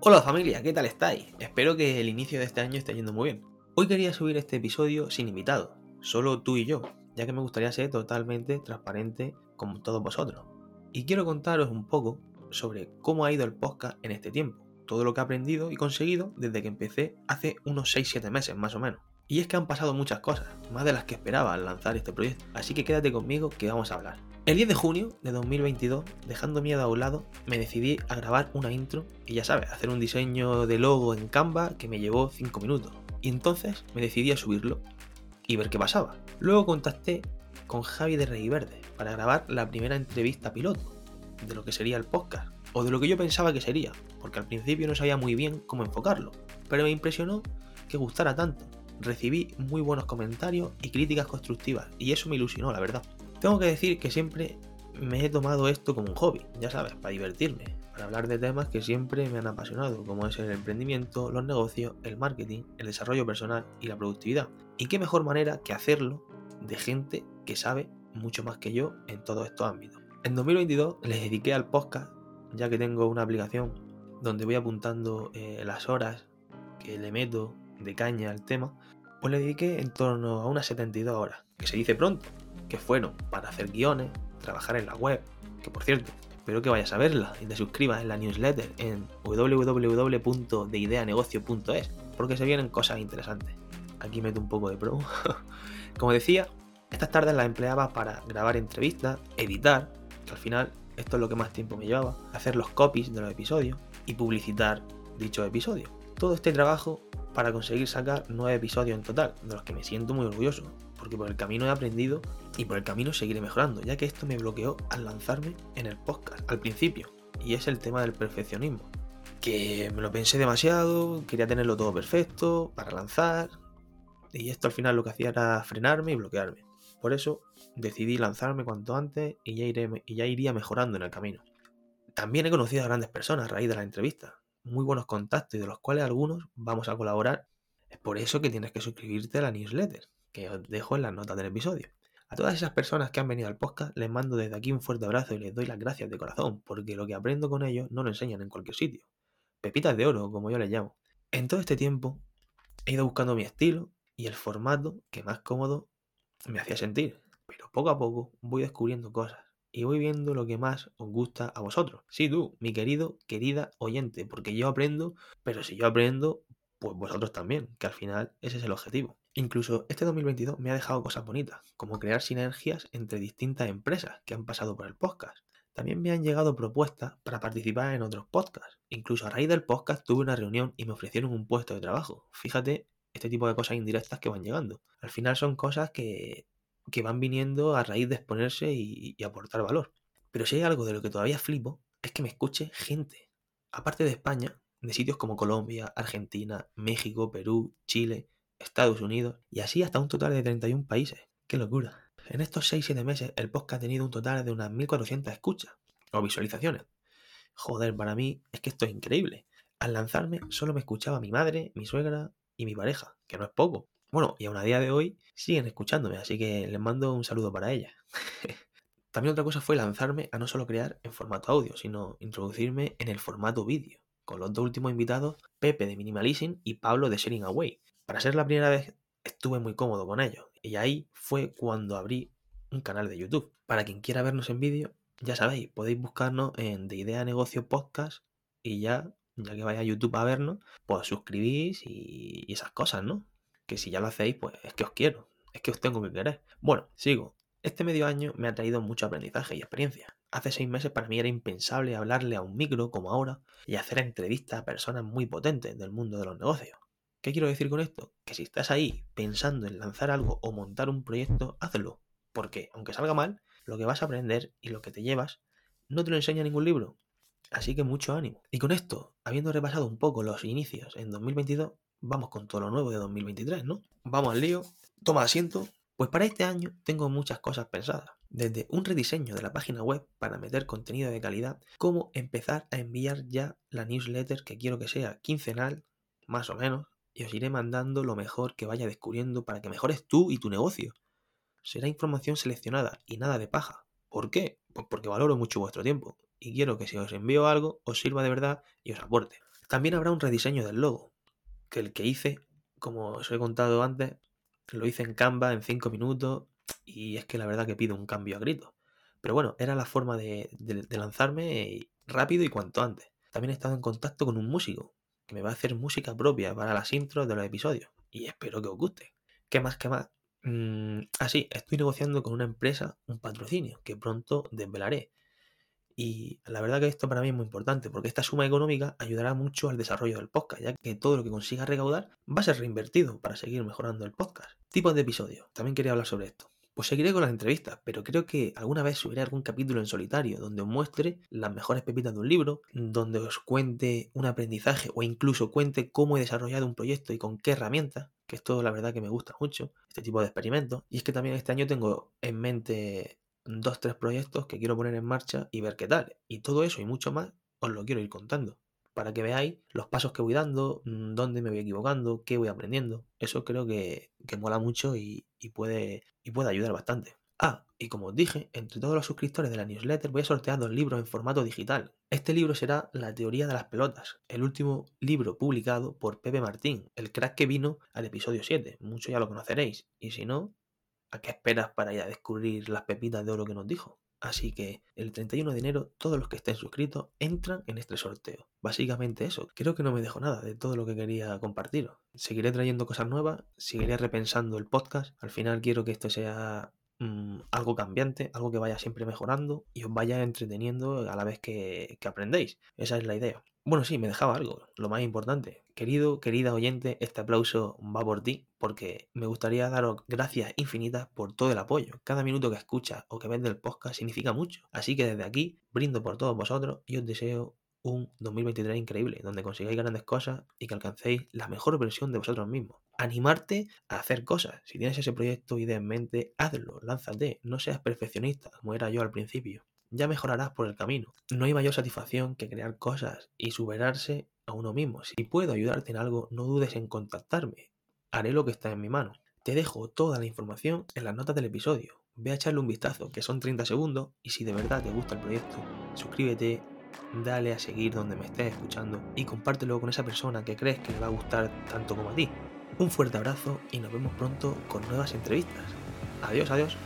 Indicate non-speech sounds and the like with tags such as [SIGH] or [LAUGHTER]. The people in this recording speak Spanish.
Hola familia, ¿qué tal estáis? Espero que el inicio de este año esté yendo muy bien. Hoy quería subir este episodio sin invitado, solo tú y yo, ya que me gustaría ser totalmente transparente con todos vosotros. Y quiero contaros un poco sobre cómo ha ido el podcast en este tiempo, todo lo que he aprendido y conseguido desde que empecé hace unos 6-7 meses más o menos. Y es que han pasado muchas cosas, más de las que esperaba al lanzar este proyecto, así que quédate conmigo que vamos a hablar. El 10 de junio de 2022, dejando miedo a un lado, me decidí a grabar una intro y ya sabes, hacer un diseño de logo en Canva que me llevó 5 minutos. Y entonces me decidí a subirlo y ver qué pasaba. Luego contacté con Javi de Rey Verde para grabar la primera entrevista piloto de lo que sería el podcast, o de lo que yo pensaba que sería, porque al principio no sabía muy bien cómo enfocarlo, pero me impresionó que gustara tanto. Recibí muy buenos comentarios y críticas constructivas, y eso me ilusionó, la verdad. Tengo que decir que siempre me he tomado esto como un hobby, ya sabes, para divertirme, para hablar de temas que siempre me han apasionado, como es el emprendimiento, los negocios, el marketing, el desarrollo personal y la productividad. Y qué mejor manera que hacerlo de gente que sabe mucho más que yo en todos estos ámbitos. En 2022 les dediqué al podcast, ya que tengo una aplicación donde voy apuntando eh, las horas que le meto de caña al tema, pues le dediqué en torno a unas 72 horas, que se dice pronto, que fueron para hacer guiones, trabajar en la web, que por cierto, espero que vayas a verla y te suscribas en la newsletter en www.deideanegocio.es, porque se vienen cosas interesantes. Aquí meto un poco de pro. [LAUGHS] Como decía, estas tardes las empleaba para grabar entrevistas, editar, que al final esto es lo que más tiempo me llevaba, hacer los copies de los episodios y publicitar dichos episodios. Todo este trabajo para conseguir sacar nueve episodios en total, de los que me siento muy orgulloso, porque por el camino he aprendido y por el camino seguiré mejorando, ya que esto me bloqueó al lanzarme en el podcast al principio, y es el tema del perfeccionismo. Que me lo pensé demasiado, quería tenerlo todo perfecto para lanzar, y esto al final lo que hacía era frenarme y bloquearme. Por eso decidí lanzarme cuanto antes y ya, iré, y ya iría mejorando en el camino. También he conocido a grandes personas a raíz de la entrevista, muy buenos contactos y de los cuales algunos vamos a colaborar. Es por eso que tienes que suscribirte a la newsletter, que os dejo en las notas del episodio. A todas esas personas que han venido al podcast les mando desde aquí un fuerte abrazo y les doy las gracias de corazón, porque lo que aprendo con ellos no lo enseñan en cualquier sitio. Pepitas de oro, como yo les llamo. En todo este tiempo he ido buscando mi estilo y el formato que más cómodo me hacía sentir, pero poco a poco voy descubriendo cosas y voy viendo lo que más os gusta a vosotros. Sí, tú, mi querido, querida oyente, porque yo aprendo, pero si yo aprendo, pues vosotros también, que al final ese es el objetivo. Incluso este 2022 me ha dejado cosas bonitas, como crear sinergias entre distintas empresas que han pasado por el podcast. También me han llegado propuestas para participar en otros podcasts. Incluso a raíz del podcast tuve una reunión y me ofrecieron un puesto de trabajo. Fíjate este tipo de cosas indirectas que van llegando. Al final son cosas que, que van viniendo a raíz de exponerse y, y aportar valor. Pero si hay algo de lo que todavía flipo, es que me escuche gente. Aparte de España, de sitios como Colombia, Argentina, México, Perú, Chile, Estados Unidos y así hasta un total de 31 países. ¡Qué locura! En estos 6-7 meses el podcast ha tenido un total de unas 1400 escuchas o visualizaciones. Joder, para mí es que esto es increíble. Al lanzarme solo me escuchaba mi madre, mi suegra y mi pareja, que no es poco. Bueno, y aún a día de hoy siguen escuchándome, así que les mando un saludo para ellas. [LAUGHS] También otra cosa fue lanzarme a no solo crear en formato audio, sino introducirme en el formato vídeo, con los dos últimos invitados, Pepe de Minimalism y Pablo de Sharing Away. Para ser la primera vez estuve muy cómodo con ellos, y ahí fue cuando abrí un canal de YouTube. Para quien quiera vernos en vídeo, ya sabéis, podéis buscarnos en De Idea Negocio Podcast y ya, ya que vaya a YouTube a vernos, pues suscribís y, y esas cosas, ¿no? Que si ya lo hacéis, pues es que os quiero, es que os tengo que querer. Bueno, sigo. Este medio año me ha traído mucho aprendizaje y experiencia. Hace seis meses para mí era impensable hablarle a un micro como ahora y hacer entrevistas a personas muy potentes del mundo de los negocios. ¿Qué quiero decir con esto? Que si estás ahí pensando en lanzar algo o montar un proyecto, hazlo. Porque, aunque salga mal, lo que vas a aprender y lo que te llevas no te lo enseña ningún libro. Así que mucho ánimo. Y con esto, habiendo repasado un poco los inicios en 2022, vamos con todo lo nuevo de 2023, ¿no? Vamos al lío. Toma asiento. Pues para este año tengo muchas cosas pensadas. Desde un rediseño de la página web para meter contenido de calidad, como empezar a enviar ya la newsletter que quiero que sea quincenal, más o menos, y os iré mandando lo mejor que vaya descubriendo para que mejores tú y tu negocio. Será información seleccionada y nada de paja. ¿Por qué? Pues porque valoro mucho vuestro tiempo y quiero que si os envío algo os sirva de verdad y os aporte. También habrá un rediseño del logo, que el que hice, como os he contado antes, lo hice en Canva en 5 minutos y es que la verdad que pido un cambio a grito. Pero bueno, era la forma de, lanzarme rápido y cuanto antes. También he estado en contacto con un músico que me va a hacer música propia para las intros de los episodios y espero que os guste. ¿Qué más? ¿Qué más? Mm, ah, sí, estoy negociando con una empresa un patrocinio que pronto desvelaré. Y la verdad que esto para mí es muy importante porque esta suma económica ayudará mucho al desarrollo del podcast, ya que todo lo que consiga recaudar va a ser reinvertido para seguir mejorando el podcast. Tipos de episodios, también quería hablar sobre esto. Pues seguiré con las entrevistas, pero creo que alguna vez subiré algún capítulo en solitario donde os muestre las mejores pepitas de un libro, donde os cuente un aprendizaje o incluso cuente cómo he desarrollado un proyecto y con qué herramientas, que esto la verdad que me gusta mucho, este tipo de experimentos. Y es que también este año tengo en mente dos, tres proyectos que quiero poner en marcha y ver qué tal. Y todo eso y mucho más os lo quiero ir contando. Para que veáis los pasos que voy dando, mm, dónde me voy equivocando, qué voy aprendiendo. Eso creo que, que mola mucho y, puede, y puede ayudar bastante. Ah, y como os dije, entre todos los suscriptores de la newsletter voy a sortear dos libros en formato digital. Este libro será La teoría de las pelotas, el último libro publicado por Pepe Martín, el crack que vino al episodio 7. Muchos ya lo conoceréis, y si no, ¿A qué esperas para ir a descubrir las pepitas de oro que nos dijo? Así que el 31 de enero todos los que estén suscritos entran en este sorteo. Básicamente eso. Creo que no me dejo nada de todo lo que quería compartir. Seguiré trayendo cosas nuevas, seguiré repensando el podcast. Al final quiero que esto sea mm, algo cambiante, algo que vaya siempre mejorando y os vaya entreteniendo a la vez que, que aprendéis. Esa es la idea. Bueno, sí, me dejaba algo, lo más importante. Querido, querida oyente, este aplauso va por ti, porque me gustaría daros gracias infinitas por todo el apoyo. Cada minuto que escuchas o que ves del podcast significa mucho. Así que desde aquí brindo por todos vosotros y os deseo un 2023 increíble, donde consigáis grandes cosas y que alcancéis la mejor versión de vosotros mismos. Animarte a hacer cosas. Si tienes ese proyecto idea en mente, hazlo, lánzate, no seas perfeccionista, como era yo al principio ya mejorarás por el camino. No hay mayor satisfacción que crear cosas y superarse a uno mismo. Si puedo ayudarte en algo, no dudes en contactarme. Haré lo que está en mi mano. Te dejo toda la información en las notas del episodio. Ve a echarle un vistazo, que son 30 segundos, y si de verdad te gusta el proyecto, suscríbete, dale a seguir donde me estés escuchando y compártelo con esa persona que crees que le va a gustar tanto como a ti. Un fuerte abrazo y nos vemos pronto con nuevas entrevistas. Adiós, adiós.